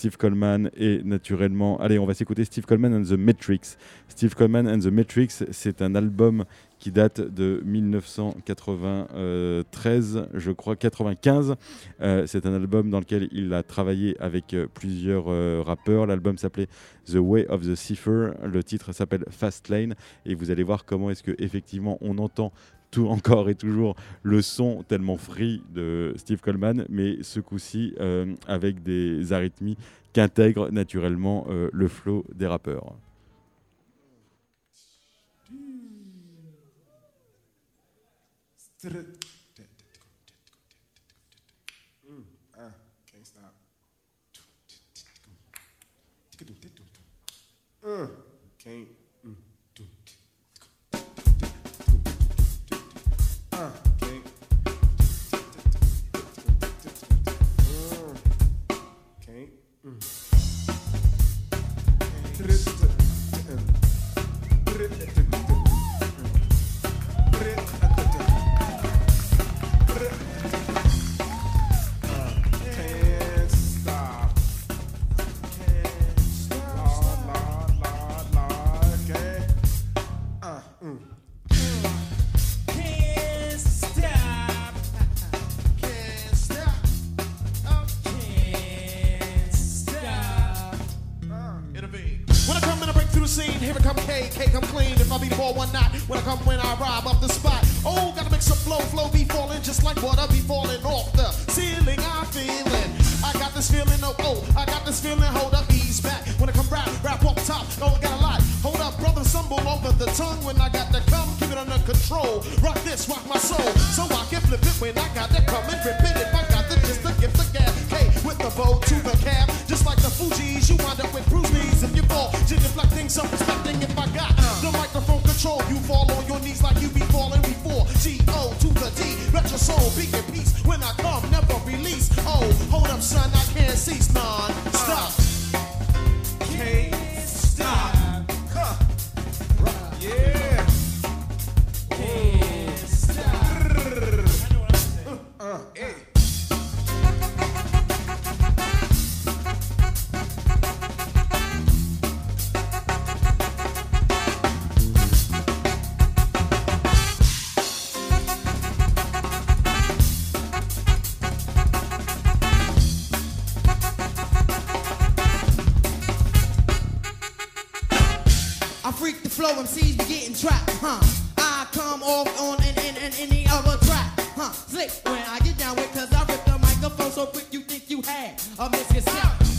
Steve Coleman et naturellement, allez, on va s'écouter Steve Coleman and the Matrix. Steve Coleman and the Matrix, c'est un album qui date de 1993, je crois 95. Euh, c'est un album dans lequel il a travaillé avec euh, plusieurs euh, rappeurs. L'album s'appelait The Way of the Cipher. Le titre s'appelle Fast Lane et vous allez voir comment est-ce que effectivement on entend tout encore et toujours le son tellement free de Steve Coleman, mais ce coup-ci euh, avec des arythmies qu'intègre naturellement euh, le flow des rappeurs. Can't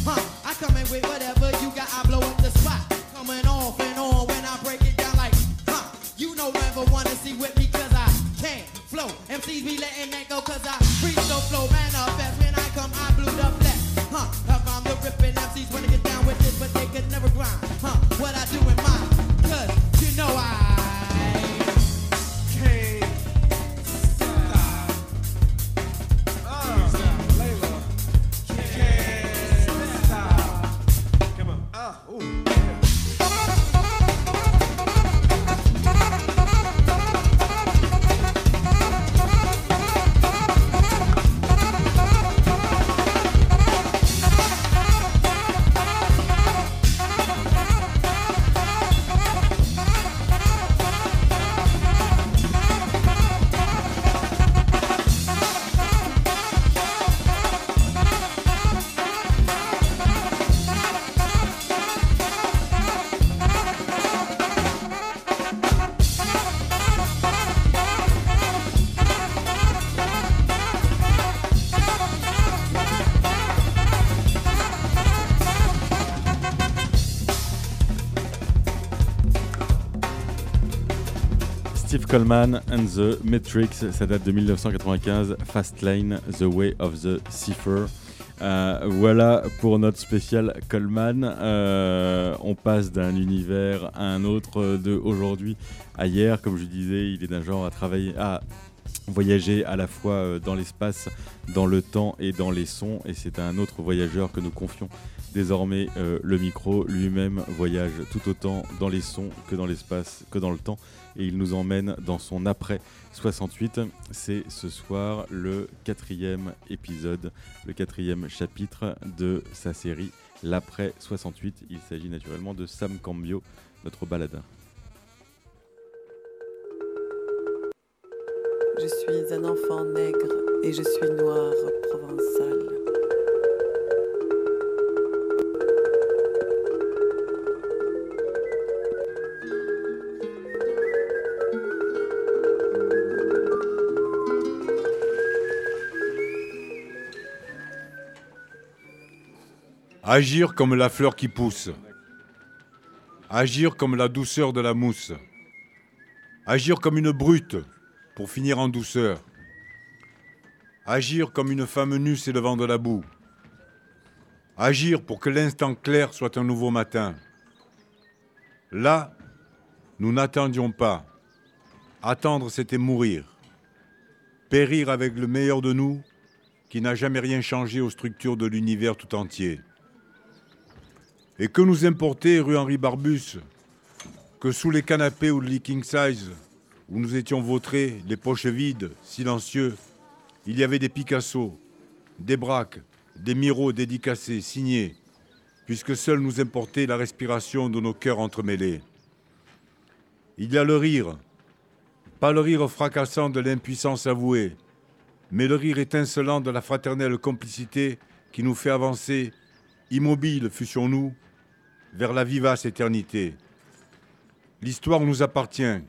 huh? I come in with whatever Coleman and the Matrix, ça date de 1995, Fast Lane, The Way of the Cipher. Euh, voilà pour notre spécial Coleman. Euh, on passe d'un univers à un autre, de aujourd'hui à hier. Comme je disais, il est d'un genre à travailler, à voyager à la fois euh, dans l'espace, dans le temps et dans les sons. Et c'est à un autre voyageur que nous confions désormais euh, le micro. Lui-même voyage tout autant dans les sons que dans l'espace, que dans le temps. Et il nous emmène dans son après 68. C'est ce soir le quatrième épisode, le quatrième chapitre de sa série L'après 68. Il s'agit naturellement de Sam Cambio, notre baladin. Je suis un enfant nègre et je suis noir provençal. Agir comme la fleur qui pousse. Agir comme la douceur de la mousse. Agir comme une brute pour finir en douceur. Agir comme une femme nue s'élevant de la boue. Agir pour que l'instant clair soit un nouveau matin. Là, nous n'attendions pas. Attendre, c'était mourir. Périr avec le meilleur de nous, qui n'a jamais rien changé aux structures de l'univers tout entier. Et que nous importait rue Henri Barbus Que sous les canapés ou le king size, où nous étions vautrés, les poches vides, silencieux, il y avait des Picasso, des Braques, des Miro dédicacés, signés, puisque seul nous importait la respiration de nos cœurs entremêlés. Il y a le rire, pas le rire fracassant de l'impuissance avouée, mais le rire étincelant de la fraternelle complicité qui nous fait avancer, immobile fussions-nous, vers la vivace éternité. L'histoire nous appartient,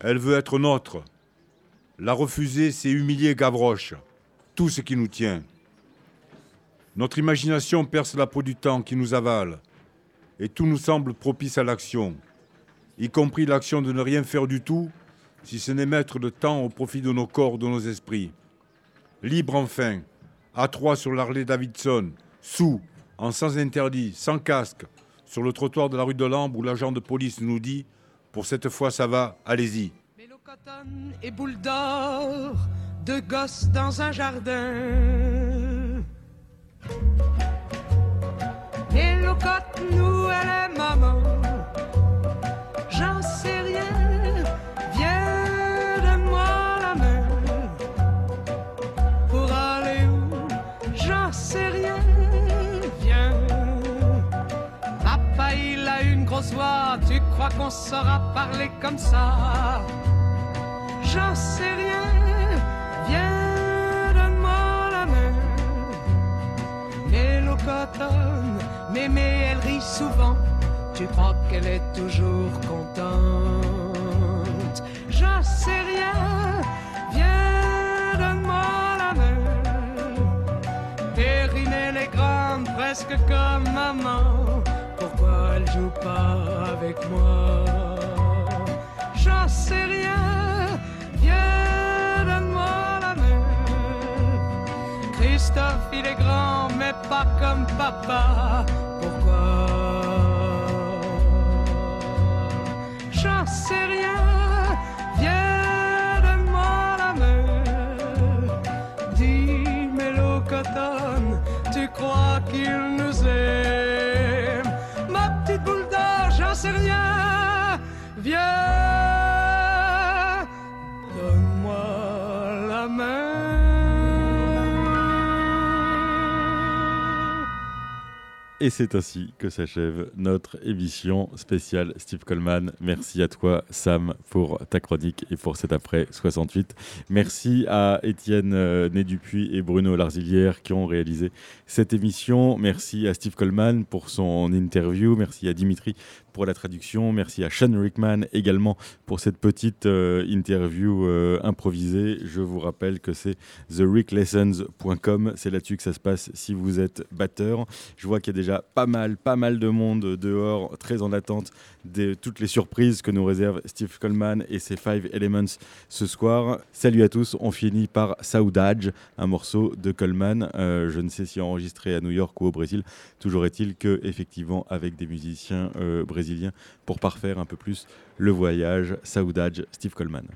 elle veut être nôtre. La refuser, c'est humilier Gavroche, tout ce qui nous tient. Notre imagination perce la peau du temps qui nous avale, et tout nous semble propice à l'action, y compris l'action de ne rien faire du tout, si ce n'est mettre le temps au profit de nos corps, de nos esprits. Libre enfin, à trois sur l'Harley Davidson, sous, en sans interdit, sans casque, sur le trottoir de la rue de Lambre où l'agent de police nous dit Pour cette fois ça va, allez-y. Mélocotone et boule d'or, deux gosses dans un jardin. Mélocote, nous, elle est maman. Qu'on saura parler comme ça? J'en sais rien, viens, donne-moi la main. Mélocotone, mémé, elle rit souvent. Tu crois qu'elle est toujours contente? J'en sais rien, viens, donne-moi la main. Perrine, elle est grande, presque comme maman. Elle joue pas avec moi? J'en sais rien, viens, donne-moi la main. Christophe, il est grand, mais pas comme papa. Pourquoi? J'en sais rien, viens, donne-moi la. Dis, Mélocotone, tu crois qu'il nous aime? Et c'est ainsi que s'achève notre émission spéciale Steve Coleman. Merci à toi, Sam, pour ta chronique et pour cet après 68. Merci à Étienne euh, Né-Dupuis et Bruno Larzilière qui ont réalisé cette émission. Merci à Steve Coleman pour son interview. Merci à Dimitri pour la traduction. Merci à Sean Rickman également pour cette petite euh, interview euh, improvisée. Je vous rappelle que c'est thericklessons.com. C'est là-dessus que ça se passe si vous êtes batteur. Je vois qu'il y a déjà pas mal, pas mal de monde dehors, très en attente de toutes les surprises que nous réserve Steve Coleman et ses Five Elements ce soir. Salut à tous. On finit par Saudade, un morceau de Coleman. Euh, je ne sais si enregistré à New York ou au Brésil. Toujours est-il que, effectivement, avec des musiciens euh, brésiliens pour parfaire un peu plus le voyage. Saudade, Steve Coleman.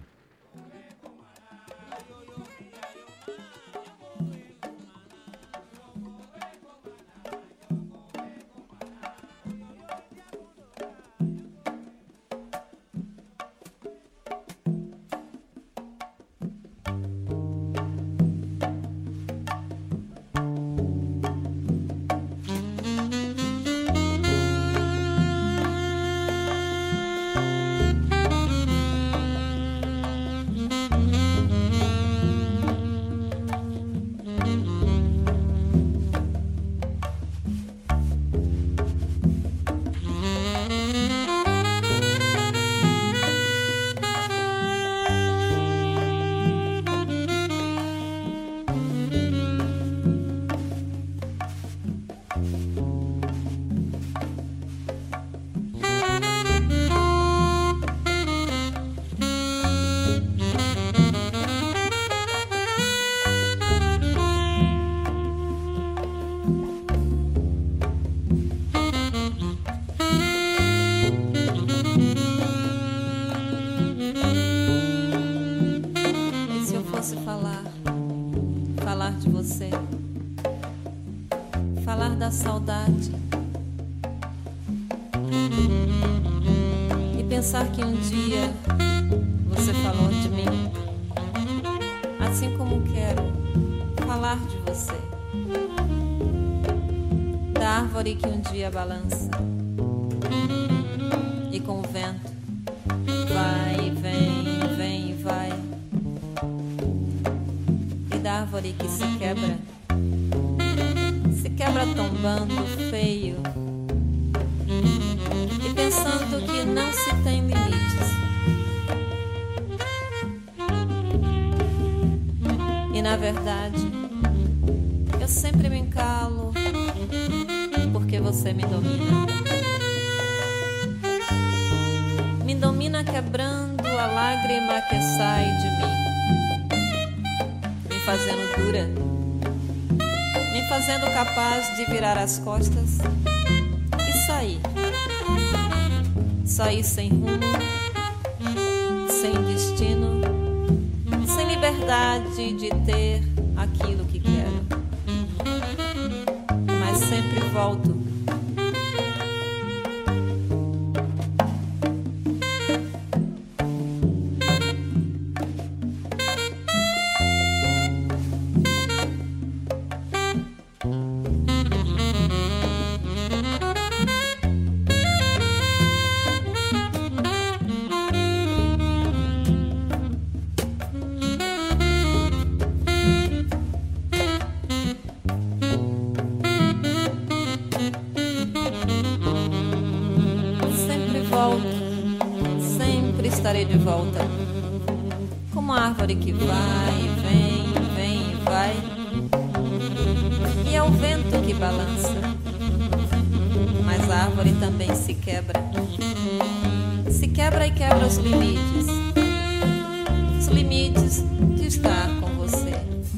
assim como quero falar de você, da árvore que um dia balança e com o vento vai e vem, vem e vai, e da árvore que se quebra, se quebra tombando feio. E pensando que não se tem limites. Na verdade, eu sempre me encalo porque você me domina. Me domina quebrando a lágrima que sai de mim, me fazendo dura, me fazendo capaz de virar as costas e sair. Sair sem rumo, liberdade de ter aquilo que quero. Mas sempre volto.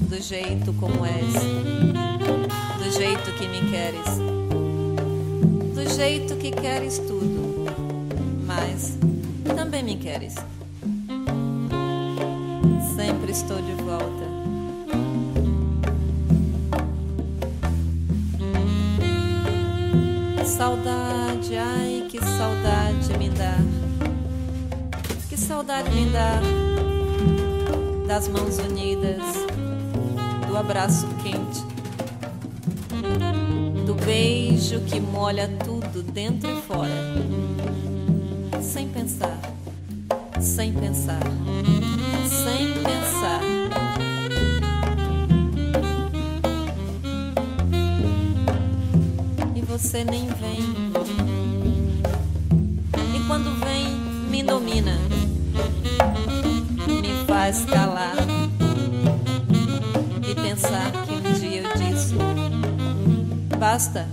Do jeito como és, do jeito que me queres do jeito que queres tudo, mas também me queres. Sempre estou de volta. Saudade, ai que saudade me dá. Que saudade me dá das mãos unidas, abraço quente do beijo que molha tudo dentro e fora. Sem pensar, sem pensar, sem pensar. E você nem vem. E quando vem, me domina, me faz calar afasta